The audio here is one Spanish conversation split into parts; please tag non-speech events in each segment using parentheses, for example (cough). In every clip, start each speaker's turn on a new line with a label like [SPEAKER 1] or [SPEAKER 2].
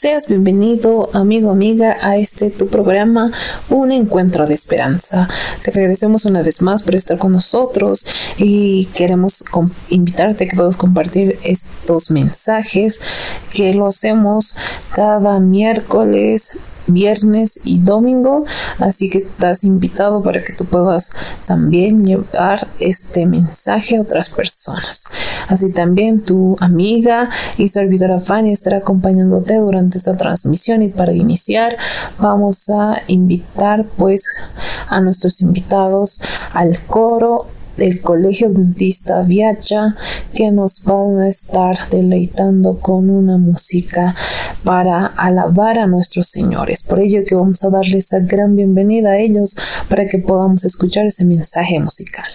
[SPEAKER 1] Seas bienvenido, amigo, amiga, a este tu programa, Un Encuentro de Esperanza. Te agradecemos una vez más por estar con nosotros y queremos invitarte a que puedas compartir estos mensajes que lo hacemos cada miércoles viernes y domingo, así que estás invitado para que tú puedas también llevar este mensaje a otras personas. Así también tu amiga y servidora Fanny estará acompañándote durante esta transmisión y para iniciar vamos a invitar pues a nuestros invitados al coro del Colegio Dentista Viacha que nos van a estar deleitando con una música para alabar a nuestros señores. Por ello que vamos a darles esa gran bienvenida a ellos para que podamos escuchar ese mensaje musical.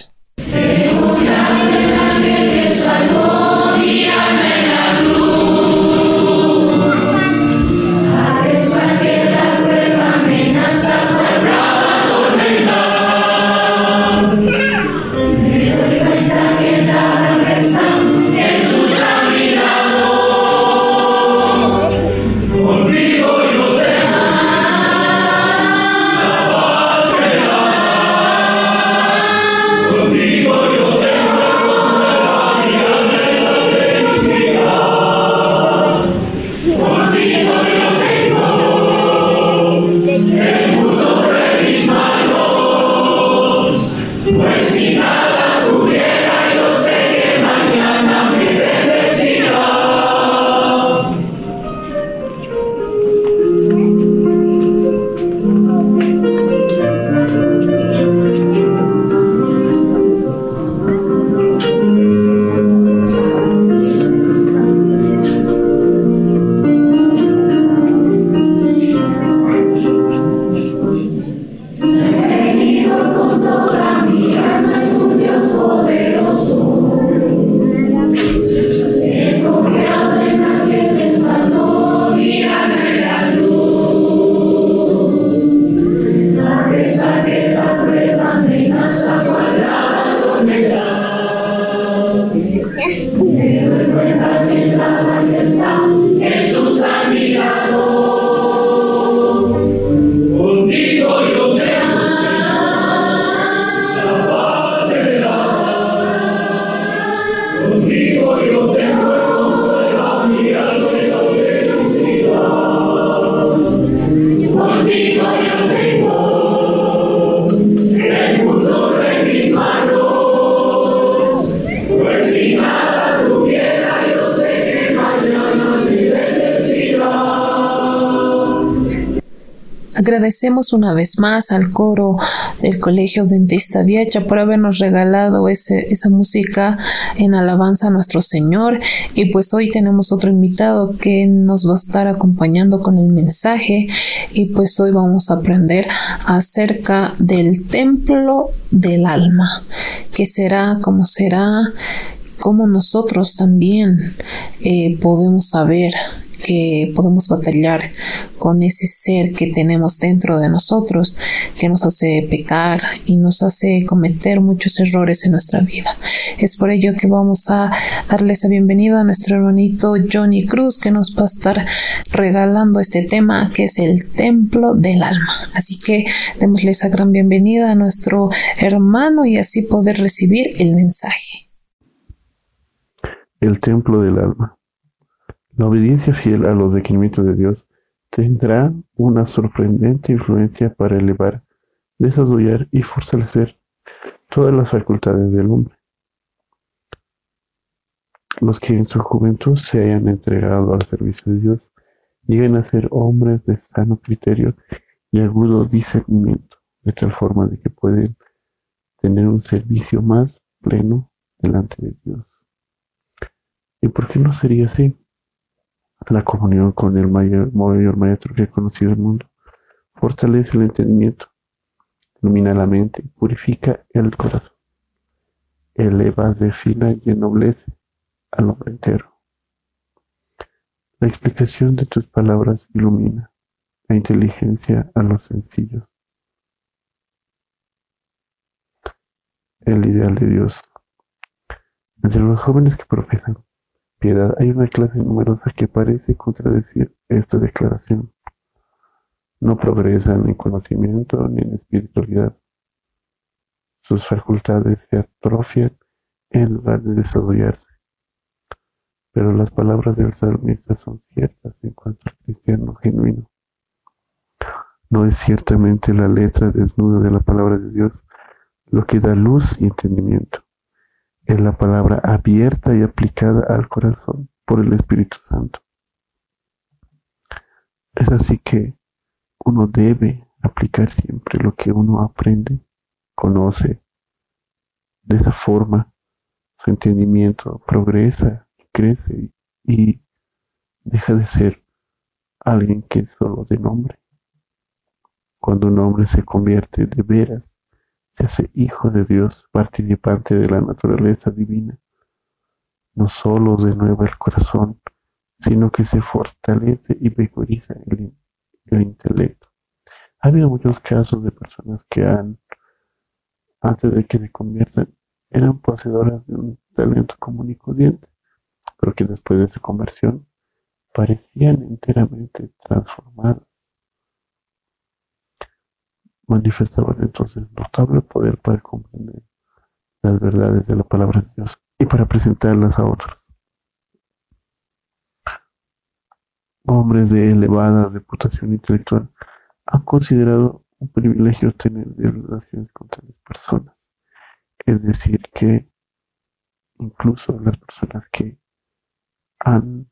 [SPEAKER 1] Amen. Agradecemos una vez más al coro del Colegio Dentista Viacha por habernos regalado ese, esa música en alabanza a nuestro Señor. Y pues hoy tenemos otro invitado que nos va a estar acompañando con el mensaje. Y pues hoy vamos a aprender acerca del templo del alma, que será como será, como nosotros también eh, podemos saber que podemos batallar con ese ser que tenemos dentro de nosotros, que nos hace pecar y nos hace cometer muchos errores en nuestra vida. Es por ello que vamos a darle esa bienvenida a nuestro hermanito Johnny Cruz, que nos va a estar regalando este tema que es el templo del alma. Así que démosle esa gran bienvenida a nuestro hermano y así poder recibir el mensaje.
[SPEAKER 2] El templo del alma. La obediencia fiel a los requerimientos de Dios tendrá una sorprendente influencia para elevar, desarrollar y fortalecer todas las facultades del hombre. Los que en su juventud se hayan entregado al servicio de Dios llegan a ser hombres de sano criterio y agudo discernimiento, de tal forma de que pueden tener un servicio más pleno delante de Dios. ¿Y por qué no sería así? La comunión con el mayor, maestro que ha conocido el mundo. Fortalece el entendimiento, ilumina la mente, purifica el corazón, eleva, defina y ennoblece al hombre entero. La explicación de tus palabras ilumina la inteligencia a los sencillos. El ideal de Dios. Entre los jóvenes que profesan Hay una clase numerosa que parece contradecir esta declaración. No progresan en conocimiento ni en espiritualidad. Sus facultades se atrofian en lugar de desarrollarse. Pero las palabras del salmista son ciertas en cuanto al cristiano genuino. No es ciertamente la letra desnuda de la palabra de Dios lo que da luz y entendimiento. Es la palabra abierta y aplicada al corazón por el Espíritu Santo. Es así que uno debe aplicar siempre lo que uno aprende, conoce. De esa forma, su entendimiento progresa, crece y deja de ser alguien que es solo de nombre. Cuando un hombre se convierte de veras, se hace hijo de Dios, participante de la naturaleza divina, no solo de nuevo el corazón, sino que se fortalece y vigoriza el, el intelecto. Ha habido muchos casos de personas que han, antes de que se conviertan, eran poseedoras de un talento común y corriente, pero que después de su conversión parecían enteramente transformadas manifestaban entonces notable poder para comprender las verdades de la palabra de Dios y para presentarlas a otros. Hombres de elevada reputación intelectual han considerado un privilegio tener relaciones con tales personas. Es decir, que incluso las personas que han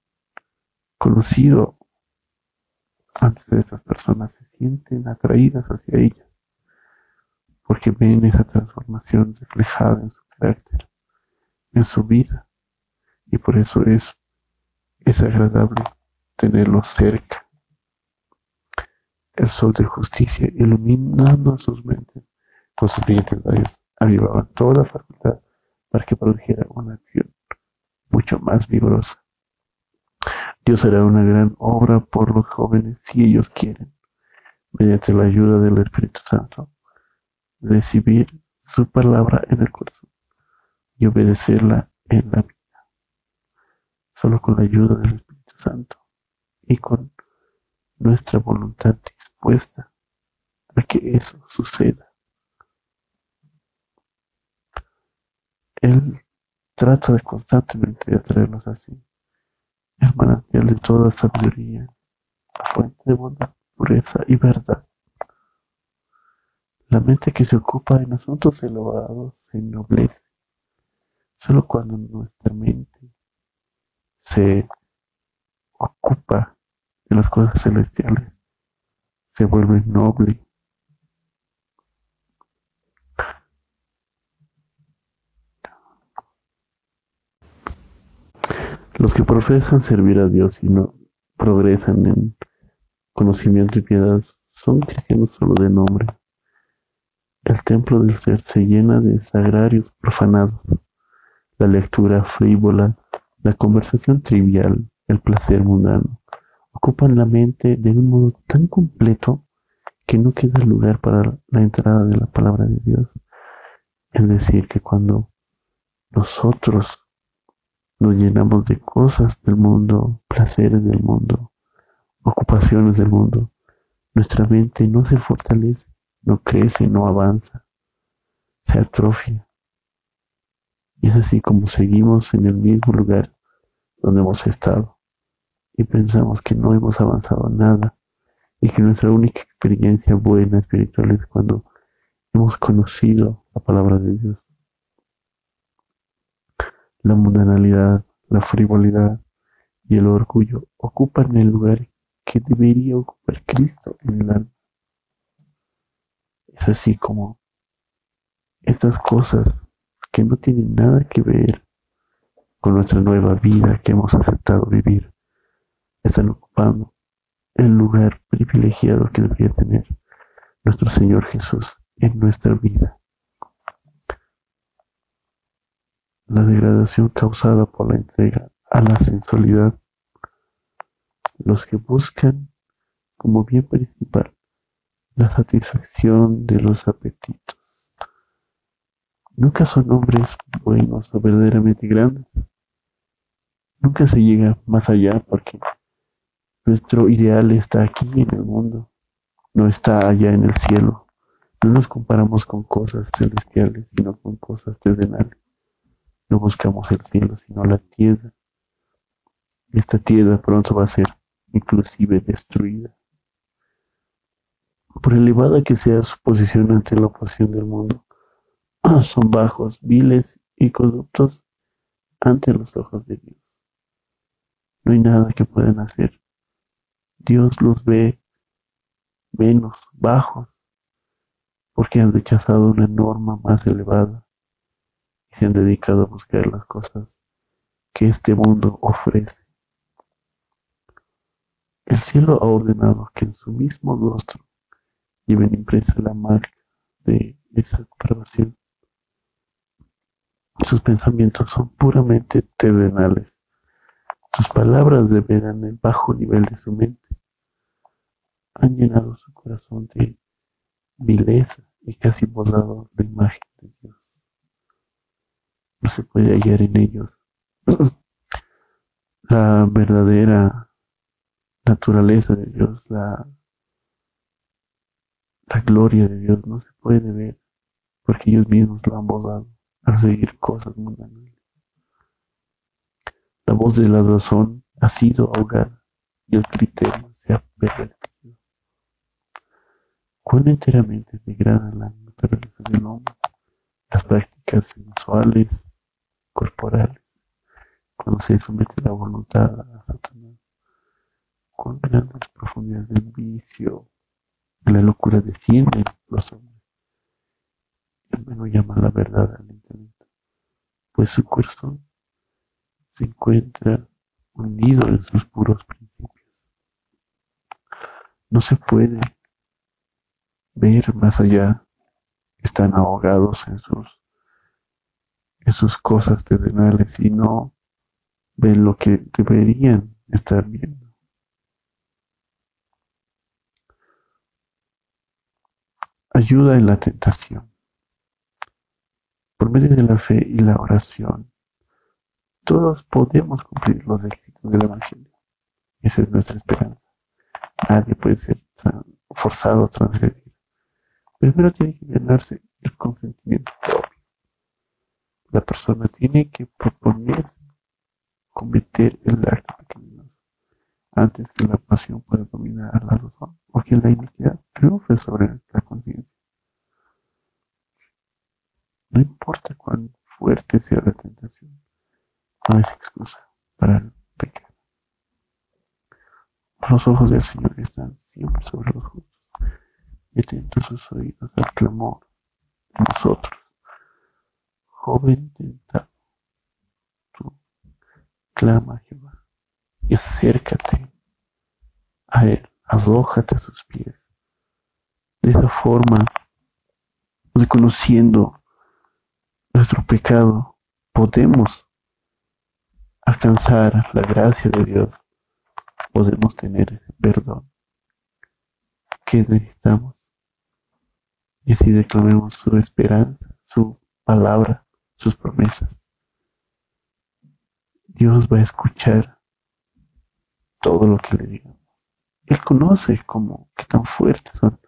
[SPEAKER 2] conocido antes de esas personas se sienten atraídas hacia ellas, porque ven esa transformación reflejada en su carácter, en su vida, y por eso es, es agradable tenerlos cerca. El sol de justicia iluminando sus mentes con sus brillantes rayos avivaba toda facultad para que produjera una acción mucho más vigorosa. Dios hará una gran obra por los jóvenes si ellos quieren, mediante la ayuda del Espíritu Santo, recibir su palabra en el corazón y obedecerla en la vida. Solo con la ayuda del Espíritu Santo y con nuestra voluntad dispuesta a que eso suceda. Él trata de constantemente de atraernos así el manantial de toda sabiduría, la fuente de bondad, pureza y verdad. La mente que se ocupa en asuntos elevados se ennoblece. Solo cuando nuestra mente se ocupa de las cosas celestiales, se vuelve noble Los que profesan servir a Dios y no progresan en conocimiento y piedad son cristianos solo de nombre. El templo del ser se llena de sagrarios profanados, la lectura frívola, la conversación trivial, el placer mundano, ocupan la mente de un modo tan completo que no queda lugar para la entrada de la palabra de Dios. Es decir, que cuando nosotros nos llenamos de cosas del mundo, placeres del mundo, ocupaciones del mundo. Nuestra mente no se fortalece, no crece, no avanza, se atrofia. Y es así como seguimos en el mismo lugar donde hemos estado y pensamos que no hemos avanzado nada y que nuestra única experiencia buena espiritual es cuando hemos conocido la palabra de Dios la mundanalidad, la frivolidad y el orgullo ocupan el lugar que debería ocupar Cristo en el alma. Es así como estas cosas que no tienen nada que ver con nuestra nueva vida que hemos aceptado vivir, están ocupando el lugar privilegiado que debería tener nuestro Señor Jesús en nuestra vida. la degradación causada por la entrega a la sensualidad. Los que buscan como bien principal la satisfacción de los apetitos. Nunca son hombres buenos o verdaderamente grandes. nunca se llega más allá porque nuestro ideal está aquí en el mundo, no está allá en el cielo. No nos comparamos con cosas celestiales, sino con cosas terrenales. No buscamos el cielo, sino la tierra. Esta tierra pronto va a ser inclusive destruida. Por elevada que sea su posición ante la oposición del mundo, (clears throat) son bajos, viles y corruptos ante los ojos de Dios. No hay nada que puedan hacer. Dios los ve menos, bajos, porque han rechazado una norma más elevada y se han dedicado a buscar las cosas que este mundo ofrece. El cielo ha ordenado que en su mismo rostro lleven impresa la marca de esa depravación. Sus pensamientos son puramente terrenales. Sus palabras deberán el bajo nivel de su mente. Han llenado su corazón de vileza y casi borrado la imagen de Dios. No se puede hallar en ellos (clears throat) la verdadera naturaleza de Dios, la, la gloria de Dios no se puede ver porque ellos mismos lo han borrado a seguir cosas mundanas. La voz de la razón ha sido ahogada y el criterio se ha pervertido. Cuán enteramente degrada la naturaleza del hombre, las prácticas sensuales, corporales, cuando se somete la voluntad a Satanás con grandes profundidades del vicio, la locura desciende los hombres. El menos llama la verdad al intelecto, pues su corazón se encuentra hundido en sus puros principios. No se puede ver más allá, están ahogados en sus, en sus cosas terrenales y no ven lo que deberían estar viendo. Ayuda en la tentación. Por medio de la fe y la oración, todos podemos cumplir los éxitos del Evangelio. Esa es nuestra esperanza. Nadie puede ser forzado a transgredir. Primero tiene que ganarse el consentimiento propio. La persona tiene que proponerse cometer el acto pequeño antes que la pasión pueda dominar la razón o que la iniquidad triunfe sobre la conciencia. No importa cuán fuerte sea la tentación, no es excusa para el pecado. Los ojos del Señor están siempre sobre los justos y atentos sus oídos al clamor de nosotros. Joven tentado, tú clama a Jehová y acércate a Él, arrójate a sus pies. De esa forma, reconociendo nuestro pecado, podemos alcanzar la gracia de Dios, podemos tener ese perdón que necesitamos. Y así declamemos su esperanza, su palabra, sus promesas. Dios va a escuchar todo lo que le digamos. Él conoce cómo, qué tan fuertes son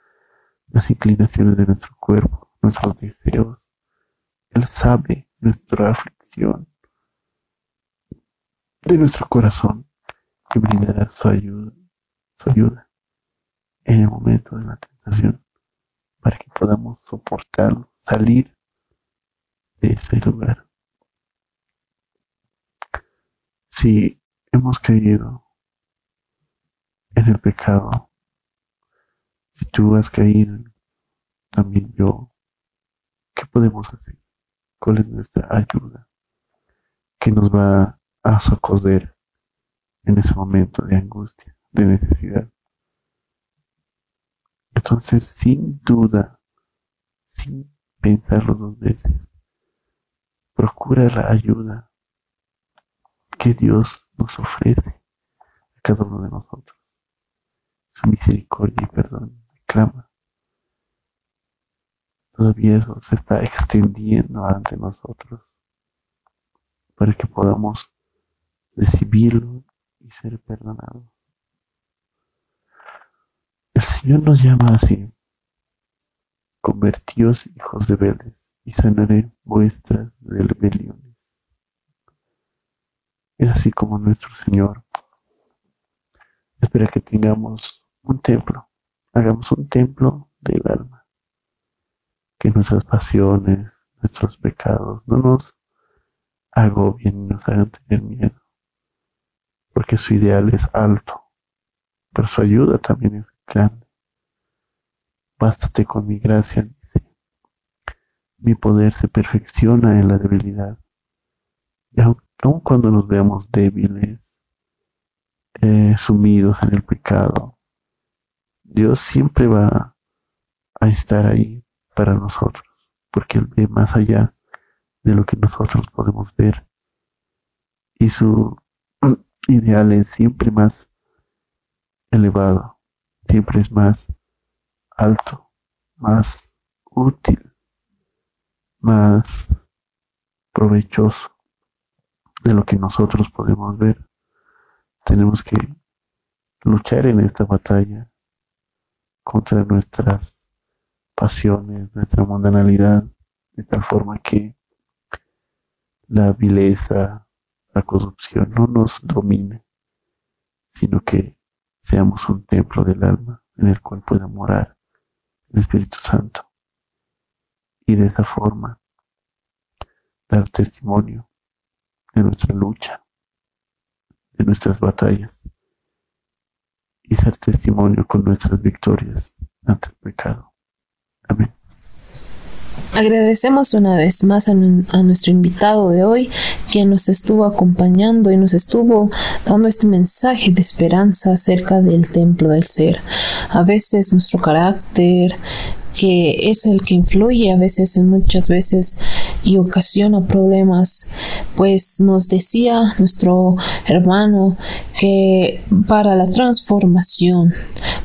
[SPEAKER 2] las inclinaciones de nuestro cuerpo, nuestros deseos, él sabe nuestra aflicción de nuestro corazón y brindará su ayuda, su ayuda en el momento de la tentación para que podamos soportarlo, salir de ese lugar. Si hemos caído en el pecado, si tú has caído, también yo, ¿qué podemos hacer? Cuál es nuestra ayuda que nos va a socorrer en ese momento de angustia, de necesidad. Entonces, sin duda, sin pensarlo dos veces, procura la ayuda que Dios nos ofrece a cada uno de nosotros. Su misericordia y perdón clama todavía eso se está extendiendo ante nosotros para que podamos recibirlo y ser perdonado. El Señor nos llama así, convertíos hijos de Vélez y sanaré vuestras rebeliones. Es así como nuestro Señor espera que tengamos un templo, hagamos un templo del alma, nuestras pasiones, nuestros pecados no nos agobien y nos hagan tener miedo, porque su ideal es alto, pero su ayuda también es grande. Bástate con mi gracia, dice. Mi poder se perfecciona en la debilidad. Y aun, cuando nos veamos débiles, eh, sumidos en el pecado, Dios siempre va a estar ahí para nosotros, porque Él ve más allá de lo que nosotros podemos ver. Y su ideal es siempre más elevado, siempre es más alto, más útil, más provechoso de lo que nosotros podemos ver. Tenemos que luchar en esta batalla contra nuestras pasiones, nuestra mundanalidad, de tal forma que la vileza, la corrupción no nos domine, sino que seamos un templo del alma en el cual pueda morar el Espíritu Santo. Y de esa forma dar testimonio de nuestra lucha, de nuestras batallas y ser testimonio con nuestras victorias ante el pecado.
[SPEAKER 1] Agradecemos una vez más a, nuestro invitado de hoy, quien nos estuvo acompañando y nos estuvo dando este mensaje de esperanza acerca del templo del ser. A veces nuestro carácter, que es el que influye a veces en muchas veces y ocasiona problemas, pues nos decía nuestro hermano que para la transformación,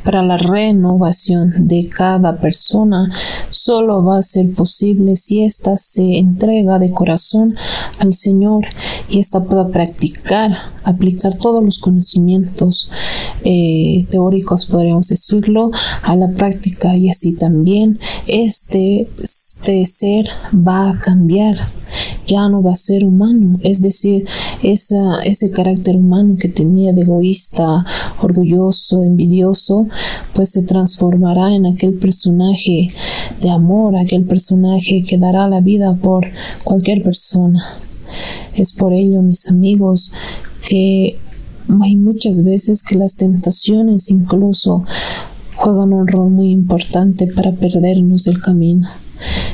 [SPEAKER 1] para la renovación de cada persona, solo va a ser posible si ésta se entrega de corazón al Señor y ésta pueda practicar, aplicar todos los conocimientos eh, teóricos, podríamos decirlo, a la práctica. Y así también este, este ser va a cambiar ya no va a ser humano, es decir, ese carácter humano que tenía de egoísta, orgulloso, envidioso, pues se transformará en aquel personaje de amor, aquel personaje que dará la vida por cualquier persona. Es por ello, mis amigos, que hay muchas veces que las tentaciones incluso juegan un rol muy importante para perdernos del camino.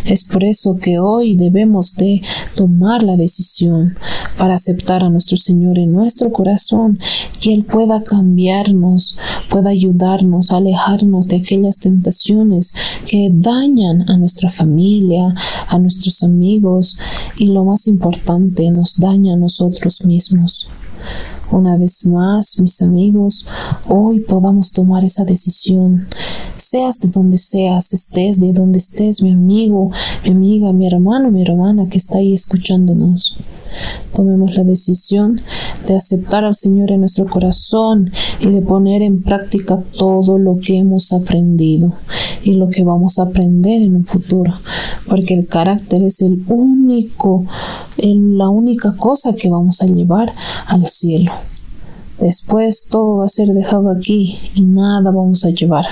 [SPEAKER 1] Es por eso que hoy debemos de tomar la decisión para aceptar a nuestro Señor en nuestro corazón, que Él pueda cambiarnos, pueda ayudarnos a alejarnos de aquellas tentaciones que dañan a nuestra familia, a nuestros amigos y lo más importante, nos daña a nosotros mismos. Una vez más, mis amigos, hoy podamos tomar esa decisión. Seas de donde seas, estés de donde estés, mi amigo, mi amiga, mi hermano, mi hermana que está ahí escuchándonos. Tomemos la decisión de aceptar al Señor en nuestro corazón y de poner en práctica todo lo que hemos aprendido y lo que vamos a aprender en un futuro, porque el carácter es el único, la única cosa que vamos a llevar al cielo. Después todo va a ser dejado aquí y nada vamos a llevar.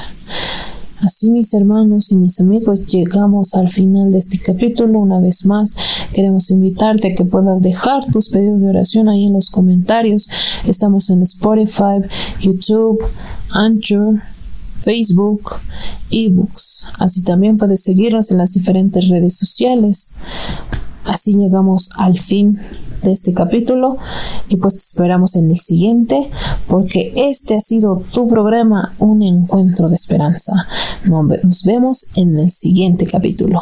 [SPEAKER 1] Así mis hermanos y mis amigos llegamos al final de este capítulo. Una vez más queremos invitarte a que puedas dejar tus pedidos de oración ahí en los comentarios. Estamos en Spotify, YouTube, Anchor, Facebook, ebooks. Así también puedes seguirnos en las diferentes redes sociales. Así llegamos al fin de este capítulo y pues te esperamos en el siguiente porque este ha sido tu programa Un Encuentro de Esperanza. Nos vemos en el siguiente capítulo.